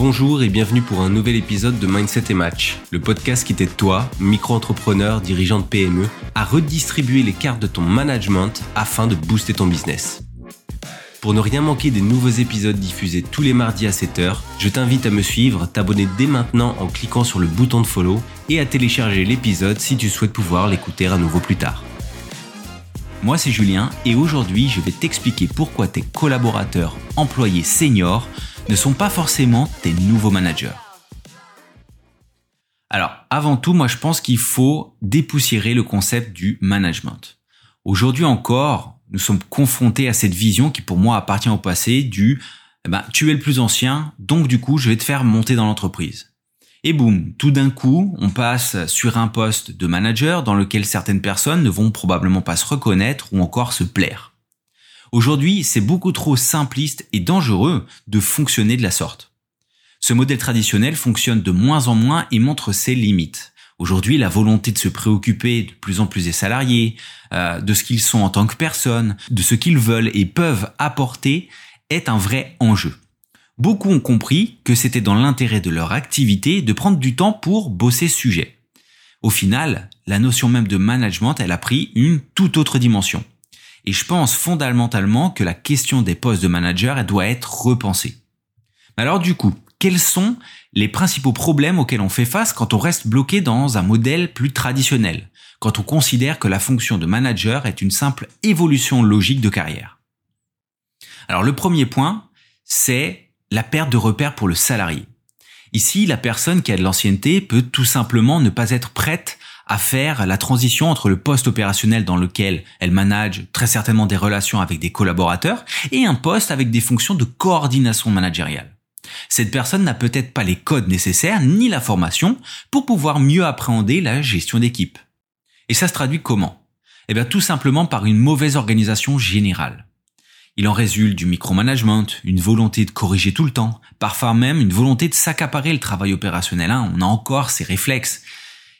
Bonjour et bienvenue pour un nouvel épisode de Mindset et Match, le podcast qui t'aide toi, micro-entrepreneur, dirigeant de PME, à redistribuer les cartes de ton management afin de booster ton business. Pour ne rien manquer des nouveaux épisodes diffusés tous les mardis à 7h, je t'invite à me suivre, t'abonner dès maintenant en cliquant sur le bouton de follow et à télécharger l'épisode si tu souhaites pouvoir l'écouter à nouveau plus tard. Moi c'est Julien et aujourd'hui je vais t'expliquer pourquoi tes collaborateurs, employés seniors ne sont pas forcément tes nouveaux managers. Alors avant tout, moi je pense qu'il faut dépoussiérer le concept du management. Aujourd'hui encore, nous sommes confrontés à cette vision qui pour moi appartient au passé du eh ben, tu es le plus ancien, donc du coup je vais te faire monter dans l'entreprise. Et boum, tout d'un coup, on passe sur un poste de manager dans lequel certaines personnes ne vont probablement pas se reconnaître ou encore se plaire. Aujourd'hui, c'est beaucoup trop simpliste et dangereux de fonctionner de la sorte. Ce modèle traditionnel fonctionne de moins en moins et montre ses limites. Aujourd'hui, la volonté de se préoccuper de plus en plus des salariés, euh, de ce qu'ils sont en tant que personnes, de ce qu'ils veulent et peuvent apporter, est un vrai enjeu. Beaucoup ont compris que c'était dans l'intérêt de leur activité de prendre du temps pour bosser sujet. Au final, la notion même de management, elle a pris une toute autre dimension. Et je pense fondamentalement que la question des postes de manager, doit être repensée. Alors du coup, quels sont les principaux problèmes auxquels on fait face quand on reste bloqué dans un modèle plus traditionnel, quand on considère que la fonction de manager est une simple évolution logique de carrière? Alors le premier point, c'est la perte de repère pour le salarié. Ici, la personne qui a de l'ancienneté peut tout simplement ne pas être prête à faire la transition entre le poste opérationnel dans lequel elle manage très certainement des relations avec des collaborateurs et un poste avec des fonctions de coordination managériale. Cette personne n'a peut-être pas les codes nécessaires ni la formation pour pouvoir mieux appréhender la gestion d'équipe. Et ça se traduit comment? Eh bien tout simplement par une mauvaise organisation générale. Il en résulte du micromanagement, une volonté de corriger tout le temps, parfois même une volonté de s'accaparer le travail opérationnel. Hein. On a encore ces réflexes.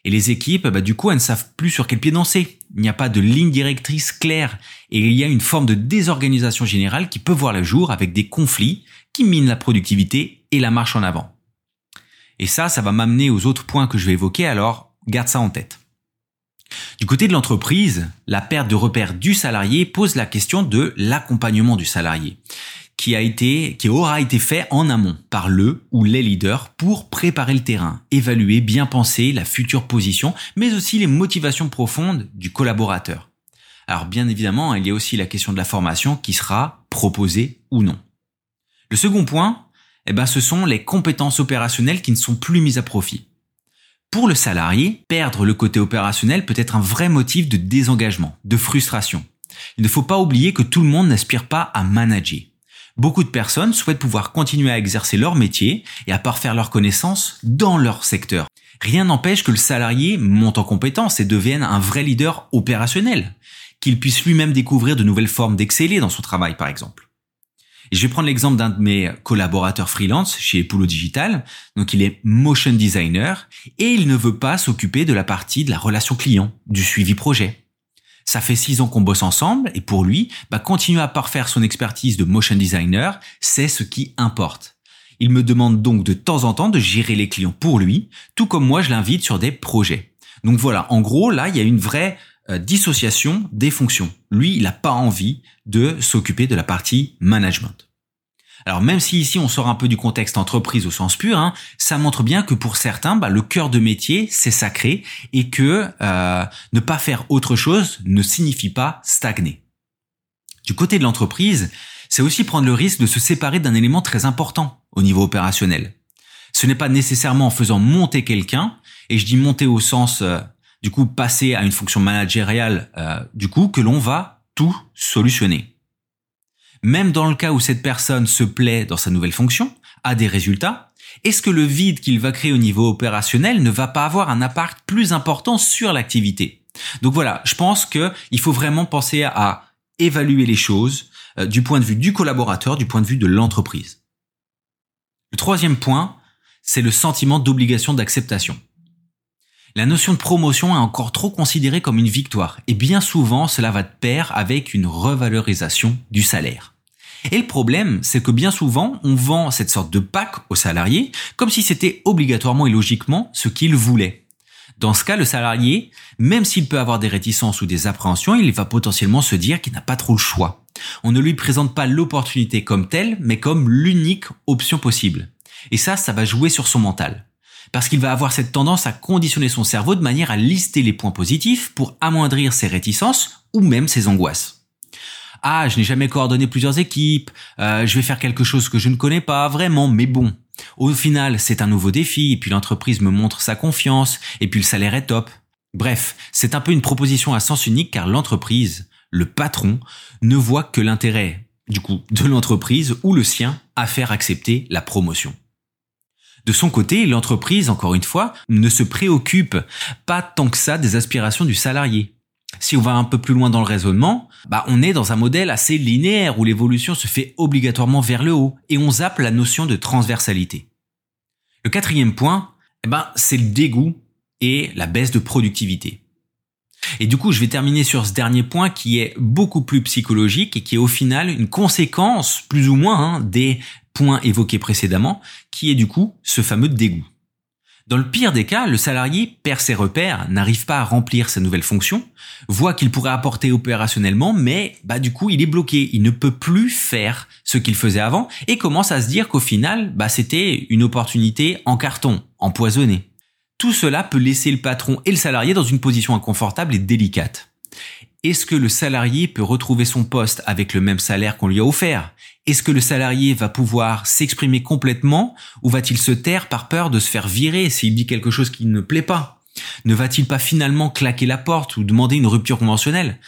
Et les équipes, bah, du coup, elles ne savent plus sur quel pied danser. Il n'y a pas de ligne directrice claire et il y a une forme de désorganisation générale qui peut voir le jour avec des conflits qui minent la productivité et la marche en avant. Et ça, ça va m'amener aux autres points que je vais évoquer, alors garde ça en tête. Du côté de l'entreprise, la perte de repère du salarié pose la question de l'accompagnement du salarié, qui a été, qui aura été fait en amont par le ou les leaders pour préparer le terrain, évaluer, bien penser la future position, mais aussi les motivations profondes du collaborateur. Alors bien évidemment, il y a aussi la question de la formation qui sera proposée ou non. Le second point, eh ben, ce sont les compétences opérationnelles qui ne sont plus mises à profit. Pour le salarié, perdre le côté opérationnel peut être un vrai motif de désengagement, de frustration. Il ne faut pas oublier que tout le monde n'aspire pas à manager. Beaucoup de personnes souhaitent pouvoir continuer à exercer leur métier et à parfaire leurs connaissances dans leur secteur. Rien n'empêche que le salarié monte en compétence et devienne un vrai leader opérationnel, qu'il puisse lui-même découvrir de nouvelles formes d'exceller dans son travail par exemple. Je vais prendre l'exemple d'un de mes collaborateurs freelance chez Poulot Digital. Donc, il est motion designer et il ne veut pas s'occuper de la partie de la relation client, du suivi projet. Ça fait six ans qu'on bosse ensemble et pour lui, bah, continuer à parfaire son expertise de motion designer, c'est ce qui importe. Il me demande donc de temps en temps de gérer les clients pour lui, tout comme moi je l'invite sur des projets. Donc voilà, en gros, là, il y a une vraie euh, dissociation des fonctions. Lui, il n'a pas envie de s'occuper de la partie management. Alors même si ici on sort un peu du contexte entreprise au sens pur, hein, ça montre bien que pour certains, bah, le cœur de métier, c'est sacré et que euh, ne pas faire autre chose ne signifie pas stagner. Du côté de l'entreprise, c'est aussi prendre le risque de se séparer d'un élément très important au niveau opérationnel. Ce n'est pas nécessairement en faisant monter quelqu'un, et je dis monter au sens euh, du coup passer à une fonction managériale, euh, du coup que l'on va tout solutionner. Même dans le cas où cette personne se plaît dans sa nouvelle fonction, a des résultats, est-ce que le vide qu'il va créer au niveau opérationnel ne va pas avoir un impact plus important sur l'activité? Donc voilà, je pense qu'il faut vraiment penser à évaluer les choses euh, du point de vue du collaborateur, du point de vue de l'entreprise. Le troisième point, c'est le sentiment d'obligation d'acceptation. La notion de promotion est encore trop considérée comme une victoire et bien souvent cela va de pair avec une revalorisation du salaire. Et le problème, c'est que bien souvent, on vend cette sorte de pack aux salariés comme si c'était obligatoirement et logiquement ce qu'ils voulaient. Dans ce cas, le salarié, même s'il peut avoir des réticences ou des appréhensions, il va potentiellement se dire qu'il n'a pas trop le choix. On ne lui présente pas l'opportunité comme telle, mais comme l'unique option possible. Et ça, ça va jouer sur son mental. Parce qu'il va avoir cette tendance à conditionner son cerveau de manière à lister les points positifs pour amoindrir ses réticences ou même ses angoisses. Ah, je n'ai jamais coordonné plusieurs équipes, euh, je vais faire quelque chose que je ne connais pas vraiment, mais bon. Au final, c'est un nouveau défi, et puis l'entreprise me montre sa confiance, et puis le salaire est top. Bref, c'est un peu une proposition à sens unique car l'entreprise, le patron, ne voit que l'intérêt, du coup, de l'entreprise ou le sien à faire accepter la promotion. De son côté, l'entreprise, encore une fois, ne se préoccupe pas tant que ça des aspirations du salarié. Si on va un peu plus loin dans le raisonnement, bah on est dans un modèle assez linéaire où l'évolution se fait obligatoirement vers le haut et on zappe la notion de transversalité. Le quatrième point, eh ben, c'est le dégoût et la baisse de productivité. Et du coup, je vais terminer sur ce dernier point qui est beaucoup plus psychologique et qui est au final une conséquence, plus ou moins, hein, des évoqués précédemment, qui est du coup ce fameux dégoût. Dans le pire des cas, le salarié perd ses repères, n'arrive pas à remplir sa nouvelle fonction, voit qu'il pourrait apporter opérationnellement, mais bah du coup il est bloqué, il ne peut plus faire ce qu'il faisait avant et commence à se dire qu'au final, bah c'était une opportunité en carton, empoisonnée. Tout cela peut laisser le patron et le salarié dans une position inconfortable et délicate. Est-ce que le salarié peut retrouver son poste avec le même salaire qu'on lui a offert? Est-ce que le salarié va pouvoir s'exprimer complètement ou va-t-il se taire par peur de se faire virer s'il dit quelque chose qui ne plaît pas? Ne va-t-il pas finalement claquer la porte ou demander une rupture conventionnelle?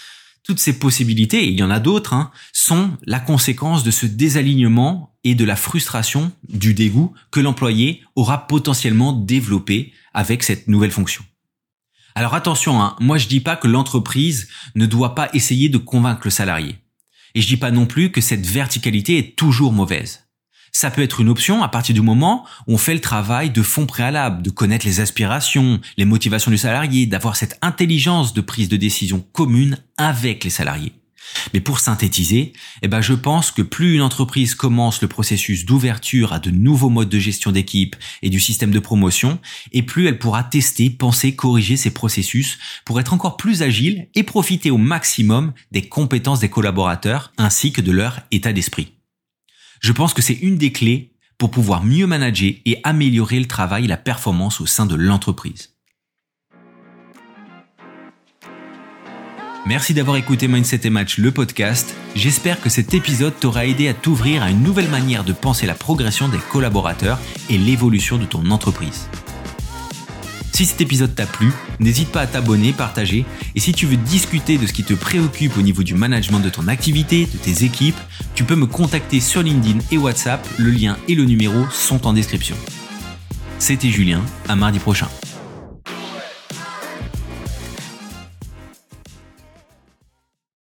Toutes ces possibilités, et il y en a d'autres, hein, sont la conséquence de ce désalignement et de la frustration, du dégoût que l'employé aura potentiellement développé avec cette nouvelle fonction. Alors attention, hein, moi je dis pas que l'entreprise ne doit pas essayer de convaincre le salarié. Et je dis pas non plus que cette verticalité est toujours mauvaise. Ça peut être une option à partir du moment où on fait le travail de fond préalable, de connaître les aspirations, les motivations du salarié, d'avoir cette intelligence de prise de décision commune avec les salariés. Mais pour synthétiser, eh ben je pense que plus une entreprise commence le processus d'ouverture à de nouveaux modes de gestion d'équipe et du système de promotion, et plus elle pourra tester, penser, corriger ces processus pour être encore plus agile et profiter au maximum des compétences des collaborateurs ainsi que de leur état d'esprit. Je pense que c'est une des clés pour pouvoir mieux manager et améliorer le travail et la performance au sein de l'entreprise. Merci d'avoir écouté Mindset et Match, le podcast. J'espère que cet épisode t'aura aidé à t'ouvrir à une nouvelle manière de penser la progression des collaborateurs et l'évolution de ton entreprise. Si cet épisode t'a plu, n'hésite pas à t'abonner, partager, et si tu veux discuter de ce qui te préoccupe au niveau du management de ton activité, de tes équipes, tu peux me contacter sur LinkedIn et WhatsApp, le lien et le numéro sont en description. C'était Julien, à mardi prochain.